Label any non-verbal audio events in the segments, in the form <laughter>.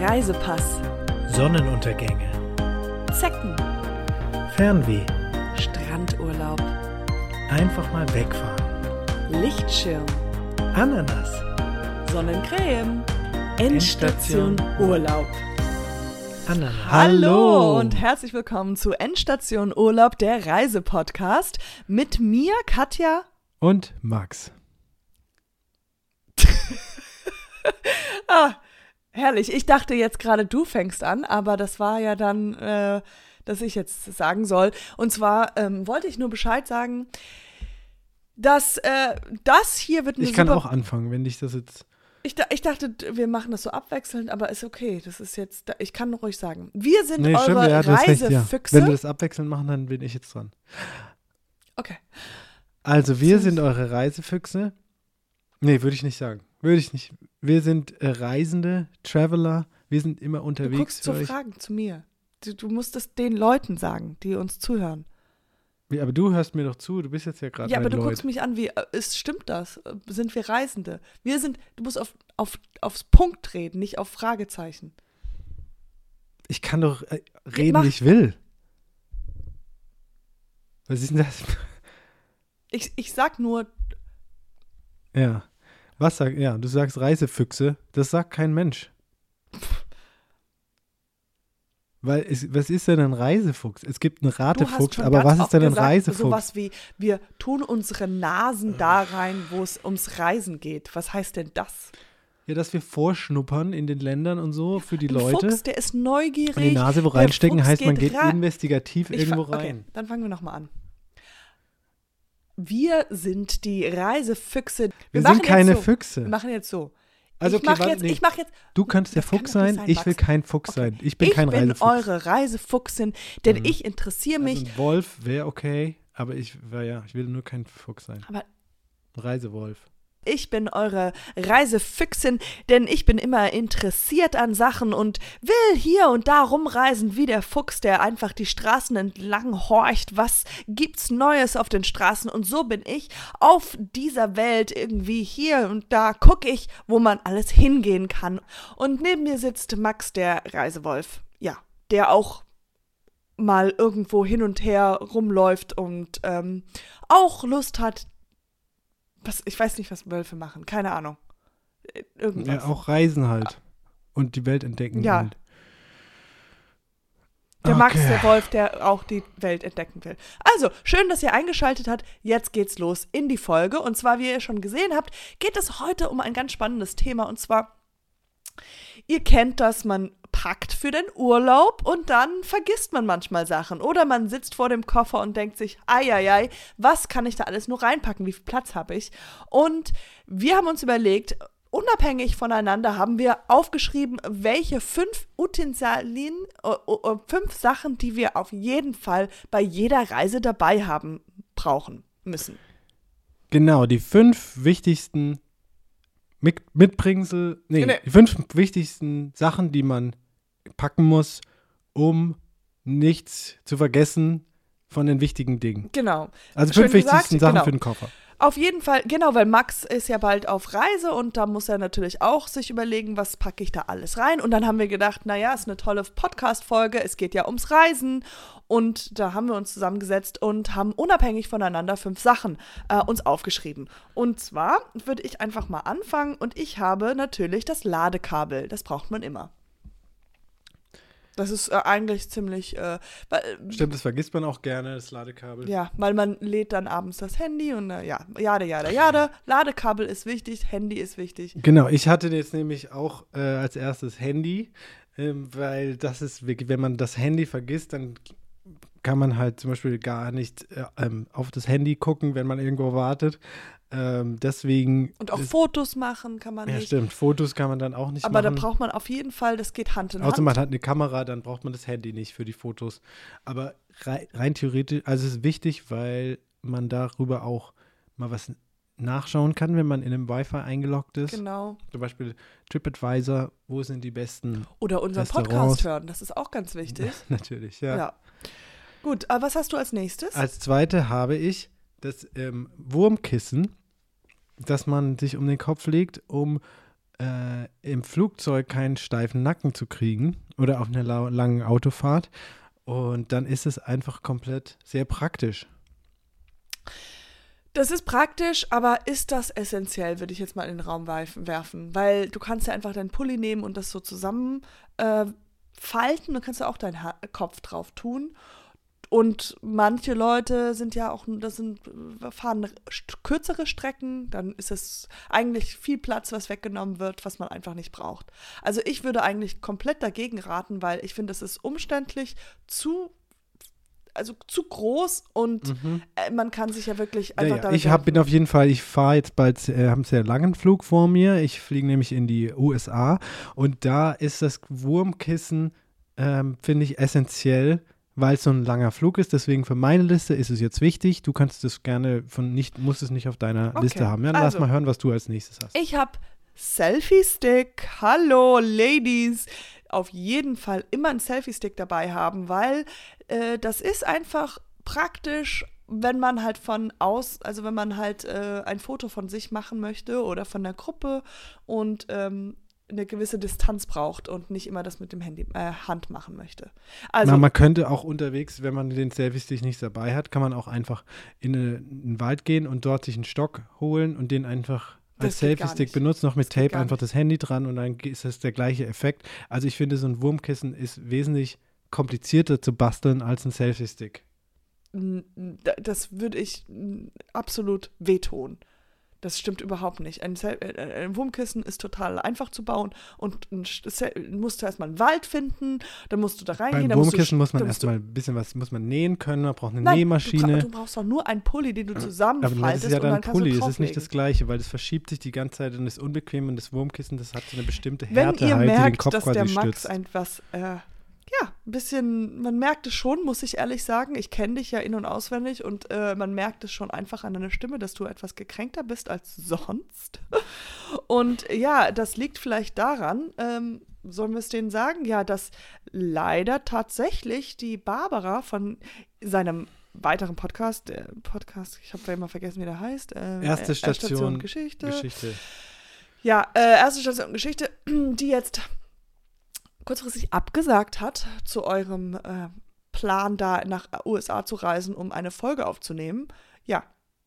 Reisepass, Sonnenuntergänge, Zecken, Fernweh, Strandurlaub, einfach mal wegfahren, Lichtschirm, Ananas, Sonnencreme, Endstation. Endstation Urlaub. Ananas. Hallo und herzlich willkommen zu Endstation Urlaub, der Reisepodcast mit mir, Katja. und Max. <laughs> Ah, herrlich. Ich dachte jetzt gerade, du fängst an, aber das war ja dann, äh, dass ich jetzt sagen soll. Und zwar ähm, wollte ich nur Bescheid sagen, dass äh, das hier wird eine Ich kann auch anfangen, wenn dich das jetzt. Ich, ich dachte, wir machen das so abwechselnd, aber ist okay. Das ist jetzt, ich kann ruhig sagen. Wir sind Nee, eure stimmt, ja, recht, ja. Reisefüchse. Wenn wir das abwechselnd machen, dann bin ich jetzt dran. okay. Also, wir sind eure Reisefüchse. Nee, würde ich nicht sagen. Würde ich nicht. Wir sind äh, Reisende, Traveler. Wir sind immer Du unterwegs guckst für zu. Fragen zu mir. Du, du musst es den Leuten sagen, die uns zuhören. Wie, aber du hörst mir doch zu. Du bist jetzt ja gerade Ja, aber du Lloyd. guckst mich an, wie äh, ist, stimmt das? Äh, Sind wir Reisende? Wir sind, du musst auf, auf, aufs Punkt reden, nicht auf Fragezeichen. Ich kann doch äh, reden, wie ich will. Was ist denn das? Ich, ich sag nur, Ja. Was sag, ja, du sagst Reisefüchse. Das sagt kein Mensch. Weil, es, was ist denn ein Reisefuchs? Es gibt einen Ratefuchs, aber was ist denn ein gesagt, Reisefuchs? Sowas wie, wir tun unsere Nasen da rein, wo es ums Reisen geht. Was heißt denn das? Ja, dass wir vorschnuppern in den Ländern und so für die Ein Leute. Fuchs, der ist neugierig. und die Nase wo reinstecken heißt, man geht investigativ Ich irgendwo fa- okay, rein. dann fangen wir nochmal an. Wir sind die Reisefüchse. Wir, machen sind keine so. Füchse. Wir machen jetzt so. Also, ich okay, mache jetzt, nee. ich mach jetzt, du könntest der Fuchs sein, sein, ich will kein Fuchs Okay. sein. Ich bin ich kein bin Reisefuchs. eure Reisefuchsin, denn Mhm. ich interessiere mich. Also ein Wolf wäre okay, aber ich, ja, ich will nur kein Fuchs sein. Aber Reisewolf. Ich bin eure Reisefüchsin, denn ich bin immer interessiert an Sachen und will hier und da rumreisen wie der Fuchs, der einfach die Straßen entlang horcht. Was gibt's Neues auf den Straßen? Und so bin ich auf dieser Welt irgendwie hier und da gucke ich, wo man alles hingehen kann. Und neben mir sitzt Max, der Reisewolf. Ja, der auch mal irgendwo hin und her rumläuft und ähm, auch Lust hat, was, ich weiß nicht, was Wölfe machen, keine Ahnung. Äh, Irgendwas. Ja, auch Reisen halt. Und die Welt entdecken. Ja. Halt. Der Max, Okay. der Wolf, der auch die Welt entdecken will. Also, schön, dass ihr eingeschaltet habt. Jetzt geht's los in die Folge. Und zwar, wie ihr schon gesehen habt, geht es heute um ein ganz spannendes Thema. Und zwar, ihr kennt das, man packt für den Urlaub und dann vergisst man manchmal Sachen. Oder man sitzt vor dem Koffer und denkt sich, eieiei, was kann ich da alles nur reinpacken? Wie viel Platz habe ich? Und wir haben uns überlegt, unabhängig voneinander haben wir aufgeschrieben, welche fünf Utensilien, äh, äh, fünf Sachen, die wir auf jeden Fall bei jeder Reise dabei haben, brauchen müssen. Genau, die fünf wichtigsten Mit Mitbringsel, nee, Nee. die fünf wichtigsten Sachen, die man packen muss, um nichts zu vergessen von den wichtigen Dingen. Genau. Also Schön fünf wichtigsten gesagt, Sachen genau. für den Koffer. Auf jeden Fall, genau, weil Max ist ja bald auf Reise und da muss er natürlich auch sich überlegen, was packe ich da alles rein. Und dann haben wir gedacht, naja, ist eine tolle Podcast-Folge, es geht ja ums Reisen. Und da haben wir uns zusammengesetzt und haben unabhängig voneinander fünf Sachen äh, uns aufgeschrieben. Und zwar würde ich einfach mal anfangen und ich habe natürlich das Ladekabel. Das braucht man immer. Das ist äh, eigentlich ziemlich, äh, weil, Stimmt, das vergisst man auch gerne, das Ladekabel. ja, weil man lädt dann abends das Handy und äh, ja, jade, jade, jade. Ladekabel ist wichtig, Handy ist wichtig. Genau, ich hatte jetzt nämlich auch äh, als erstes Handy, ähm, weil das ist, wirklich- wenn man das Handy vergisst, dann kann man halt zum Beispiel gar nicht äh, ähm, auf das Handy gucken, wenn man irgendwo wartet. Ähm, deswegen. Und auch ist, Fotos machen kann man Ja, nicht. stimmt. Fotos kann man dann auch nicht Aber da machen. braucht man auf jeden Fall, das geht Hand in Außer Hand. man hat eine Kamera, dann braucht man das Handy nicht für die Fotos. Aber rei rein theoretisch, also es ist wichtig, weil man darüber auch mal was nachschauen kann, wenn man in einem Wi-Fi eingeloggt ist. Genau. Zum Beispiel TripAdvisor, wo sind die besten? Oder unseren. Podcast hören, das ist auch ganz wichtig. <laughs> Natürlich, Ja. ja. Gut, aber was hast du als nächstes? Als zweite habe ich das ähm, Wurmkissen, das man sich um den Kopf legt, um äh, im Flugzeug keinen steifen Nacken zu kriegen oder auf einer langen Autofahrt. Und dann ist es einfach komplett sehr praktisch. Das ist praktisch, aber ist das essentiell, würde ich jetzt mal in den Raum werfen. Weil du kannst ja einfach deinen Pulli nehmen und das so zusammen äh, falten. Du kannst ja auch deinen ha Kopf drauf tun. Und manche Leute sind ja auch, das sind, fahren kürzere Strecken, dann ist es eigentlich viel Platz, was weggenommen wird, was man einfach nicht braucht. Also ich würde eigentlich komplett dagegen raten, weil ich finde, es ist umständlich, zu, also zu groß und äh, man kann sich ja wirklich einfach Mhm. Ja, ja. Ich hab, bin auf jeden Fall, ich fahre jetzt bald, äh, haben sehr langen Flug vor mir. Ich fliege nämlich in die USA und da ist das Wurmkissen, ähm, finde ich, essentiell, weil es so ein langer Flug ist. Deswegen für meine Liste ist es jetzt wichtig. Du kannst es gerne von nicht, musst es nicht auf deiner Okay. Liste haben. Ja, lass Also. mal hören, was du als nächstes hast. Ich habe Selfie-Stick. Hallo, Ladies. Auf jeden Fall immer einen Selfie-Stick dabei haben, weil äh, das ist einfach praktisch, wenn man halt von aus, also wenn man halt äh, ein Foto von sich machen möchte oder von der Gruppe und ähm, eine gewisse Distanz braucht und nicht immer das mit dem Handy äh, Hand machen möchte. Also Na, man könnte auch unterwegs, wenn man den Selfie-Stick nicht dabei hat, kann man auch einfach in, eine, in den Wald gehen und dort sich einen Stock holen und den einfach als Selfie-Stick nicht. benutzen, noch mit Das Tape einfach das Handy dran und dann ist das der gleiche Effekt. Also ich finde, so ein Wurmkissen ist wesentlich komplizierter zu basteln als ein Selfie-Stick. das würde ich absolut wehtun. Das stimmt überhaupt nicht. Ein, Sel- äh, ein Wurmkissen ist total einfach zu bauen und ein musst du erstmal einen Wald finden, dann musst du da reingehen. Beim dann musst du Wurmkissen muss man erstmal ein bisschen was, muss man nähen können, man braucht eine Nein, Nähmaschine. Du, du brauchst doch nur einen Pulli, den du Aber das zusammenfaltest ist ja und dann dann kannst Pulli, du es ist nicht das gleiche, weil das verschiebt sich die ganze Zeit und ist unbequem und das Wurmkissen, das hat so eine bestimmte Wenn Härte ihr halt, die den merkt, Kopf dass der Max stützt. etwas, äh, ja, ein bisschen, man merkt es schon, muss ich ehrlich sagen. Ich kenne dich ja in- und auswendig und äh, man merkt es schon einfach an deiner Stimme, dass du etwas gekränkter bist als sonst. <laughs> Und ja, das liegt vielleicht daran, ähm, sollen wir es denen sagen, ja, dass leider tatsächlich die Barbara von seinem weiteren Podcast, der Podcast, ich habe ja immer vergessen, wie der heißt. äh, Erste äh, Station, Geschichte. Geschichte. Ja, äh, erste Station Geschichte, <clears throat> die jetzt kurzfristig abgesagt hat zu eurem äh, Plan, da nach USA zu reisen, um eine Folge aufzunehmen. Ja.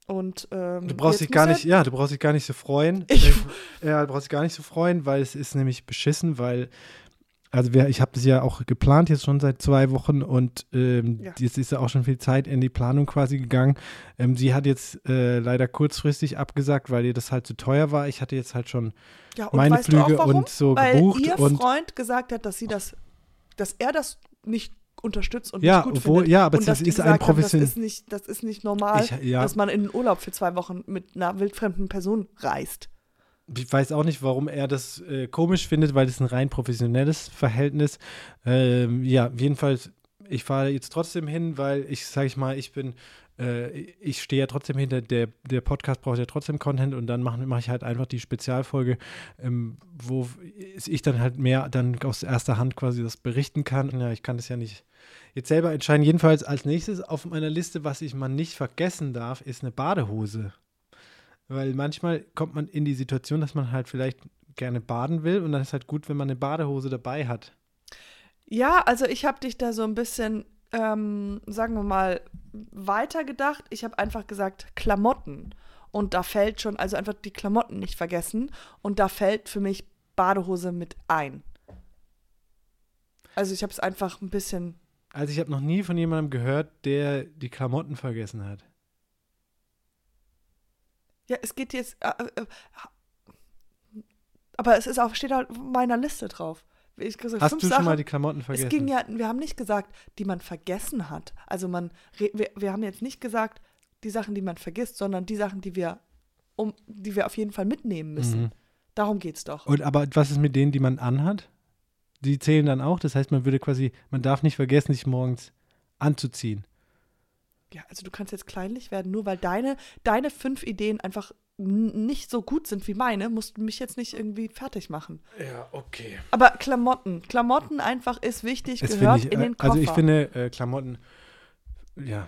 Und ähm, Du brauchst dich gar nicht, ja, du brachst dich gar nicht so freuen. Ich- ja, du brauchst dich gar nicht so freuen, weil es ist nämlich beschissen, weil, also wir, ich habe das ja auch geplant jetzt schon seit zwei Wochen und ähm, Ja. jetzt ist ja auch schon viel Zeit in die Planung quasi gegangen. Ähm, sie hat jetzt äh, leider kurzfristig abgesagt, weil ihr das halt zu teuer war. Ich hatte jetzt halt schon Ja, meine Flüge und so Weil gebucht ihr und Freund gesagt hat, dass sie das, dass er das nicht unterstützt und Ja, nicht gut obwohl- findet. ja, aber und das ist ein gesagt haben, profession- Das ist nicht, das ist nicht normal, Ich- ja. dass man in den Urlaub für zwei Wochen mit einer wildfremden Person reist. Ich weiß auch nicht, warum er das äh, komisch findet, weil das ein rein professionelles Verhältnis. Ähm, ja, jedenfalls, ich fahre jetzt trotzdem hin, weil ich, sage ich mal, ich bin, äh, ich stehe ja trotzdem hinter, der, der Podcast braucht ja trotzdem Content und dann mache mach ich halt einfach die Spezialfolge, ähm, wo ich dann halt mehr dann aus erster Hand quasi das berichten kann. Ja, ich kann das ja nicht jetzt selber entscheiden. Jedenfalls als nächstes auf meiner Liste, was ich mal nicht vergessen darf, ist eine Badehose. Weil manchmal kommt man in die Situation, dass man halt vielleicht gerne baden will und dann ist halt gut, wenn man eine Badehose dabei hat. Ja, also ich habe dich da so ein bisschen, ähm, sagen wir mal, weitergedacht. Ich habe einfach gesagt Klamotten. Und da fällt schon, also einfach die Klamotten nicht vergessen. Und da fällt für mich Badehose mit ein. Also ich habe es einfach ein bisschen. Also ich habe noch nie von jemandem gehört, der die Klamotten vergessen hat. Ja, es geht jetzt. Äh, äh, aber es ist auch, steht auf meiner Liste drauf. Ich gesagt, Hast du schon Sachen. mal die Klamotten vergessen? Es ging ja, wir haben nicht gesagt, die man vergessen hat. Also man, wir, wir haben jetzt nicht gesagt, die Sachen, die man vergisst, sondern die Sachen, die wir, um, die wir auf jeden Fall mitnehmen müssen. Mhm. Darum geht's doch. Und aber was ist mit denen, die man anhat? Die zählen dann auch. Das heißt, man würde quasi, man darf nicht vergessen, sich morgens anzuziehen. Ja, also du kannst jetzt kleinlich werden, nur weil deine, deine fünf Ideen einfach nicht so gut sind wie meine, musst du mich jetzt nicht irgendwie fertig machen. Ja, okay. Aber Klamotten, Klamotten einfach ist wichtig, Das gehört ich, in den äh, Koffer. also ich finde äh, Klamotten, ja,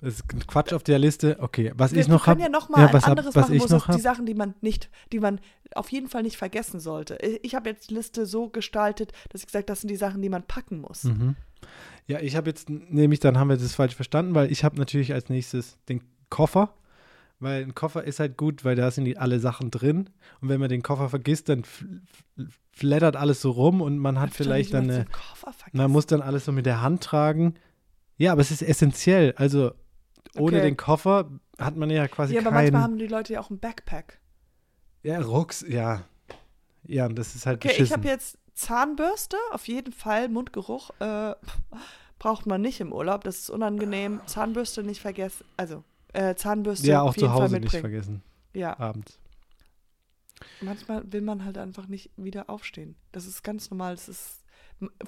Das ist Quatsch auf der Liste. Okay, was Wir, ich noch wir können habe. ja noch mal Ja, was ein hab- anderes was machen, ich noch ist die hab? Sachen, die man nicht, die man auf jeden Fall nicht vergessen sollte. Ich, ich habe jetzt die Liste so gestaltet, dass ich gesagt, das sind die Sachen, die man packen muss. Mhm. Ja, ich habe jetzt nämlich, dann haben wir das falsch verstanden, weil ich habe natürlich als nächstes den Koffer. Weil ein Koffer ist halt gut, weil da sind die alle Sachen drin. Und wenn man den Koffer vergisst, dann fl- fl- flattert alles so rum und man hat vielleicht dann eine, man muss dann alles so mit der Hand tragen. Ja, aber es ist essentiell. Also ohne Okay. den Koffer hat man ja quasi ja, aber manchmal keinen. haben die Leute ja auch einen Backpack. Ja, Rucks, ja. Ja, und das ist halt Okay, ich beschissen. habe jetzt Zahnbürste, auf jeden Fall Mundgeruch. Äh, braucht man nicht im Urlaub, das ist unangenehm. Zahnbürste nicht vergessen, also äh, Zahnbürste ja, auf auch jeden zu Fall Hause nicht mitbringen. vergessen. Ja, Abends. manchmal will man halt einfach nicht wieder aufstehen. Das ist ganz normal. Das ist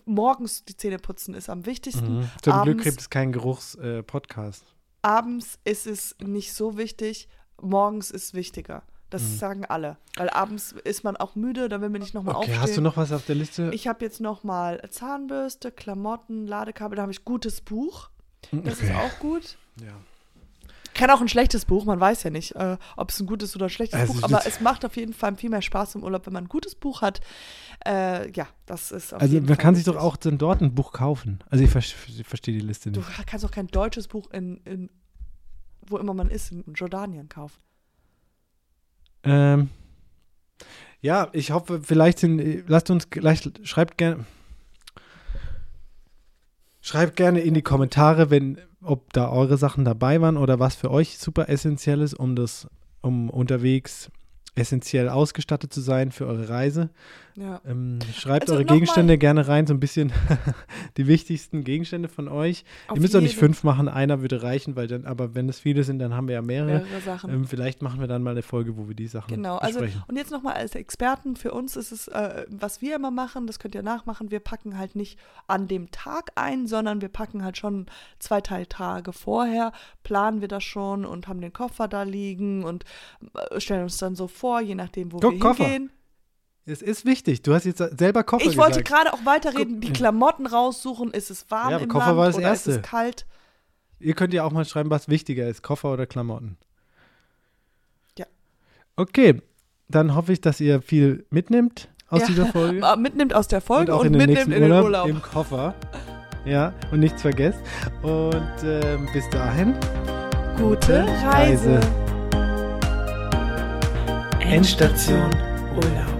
morgens die Zähne putzen ist am wichtigsten. Mhm. Zum Glück abends- gibt es keinen Geruchs-Podcast. Abends ist es nicht so wichtig, morgens ist wichtiger. Das Mhm. sagen alle. Weil abends ist man auch müde, da will man nicht nochmal okay, aufstehen. hast du noch was auf der Liste? Ich habe jetzt nochmal Zahnbürste, Klamotten, Ladekabel, da habe ich gutes Buch. Das ist Okay. auch gut. ja. Kann auch ein schlechtes Buch, man weiß ja nicht, äh, ob es ein gutes oder ein schlechtes Also Buch, das- aber es macht auf jeden Fall viel mehr Spaß im Urlaub, wenn man ein gutes Buch hat. Äh, ja, das ist auf Also man Fall kann sich doch auch dann dort ein Buch kaufen. Also ich, ver ich verstehe die Liste Du nicht. kannst auch kein deutsches Buch in, in wo immer man ist, in Jordanien kaufen. Ähm, ja, ich hoffe, vielleicht sind, lasst uns gleich, schreibt gerne, schreibt gerne in die Kommentare, wenn, ob da eure Sachen dabei waren oder was für euch super essentiell ist, um das, um unterwegs essentiell ausgestattet zu sein für eure Reise. Ja. Ähm, schreibt Also eure noch mal- Gegenstände gerne rein, so ein bisschen <laughs> die wichtigsten Gegenstände von euch. Auf Ihr müsst auch nicht fünf machen, einer würde reichen, weil dann, aber wenn es viele sind, dann haben wir ja mehrere. mehrere Sachen. Ähm, vielleicht machen wir dann mal eine Folge, wo wir die Sachen Genau, also besprechen. und jetzt nochmal als Experten, für uns ist es, äh, was wir immer machen, das könnt ihr nachmachen, wir packen halt nicht an dem Tag ein, sondern wir packen halt schon zwei, drei Tage vorher, planen wir das schon und haben den Koffer da liegen und äh, stellen uns dann so vor, je nachdem, wo Guck, wir Koffer. hingehen. Es ist wichtig. Du hast jetzt selber Koffer Ich wollte gerade auch weiterreden, die Klamotten raussuchen, ist es warm Ja, im Koffer Land war das oder ist Erste. es kalt? Ihr könnt ja auch mal schreiben, was wichtiger ist, Koffer oder Klamotten. Ja. Okay, dann hoffe ich, dass ihr viel mitnimmt aus Ja. dieser Folge. <laughs> Äh, Mitnimmt aus der Folge und, den mitnimmt nächsten in den Urlaub, Urlaub. im Koffer. Ja, und nichts vergesst. Und ähm, bis dahin, Gute Reise. Endstation Urlaub.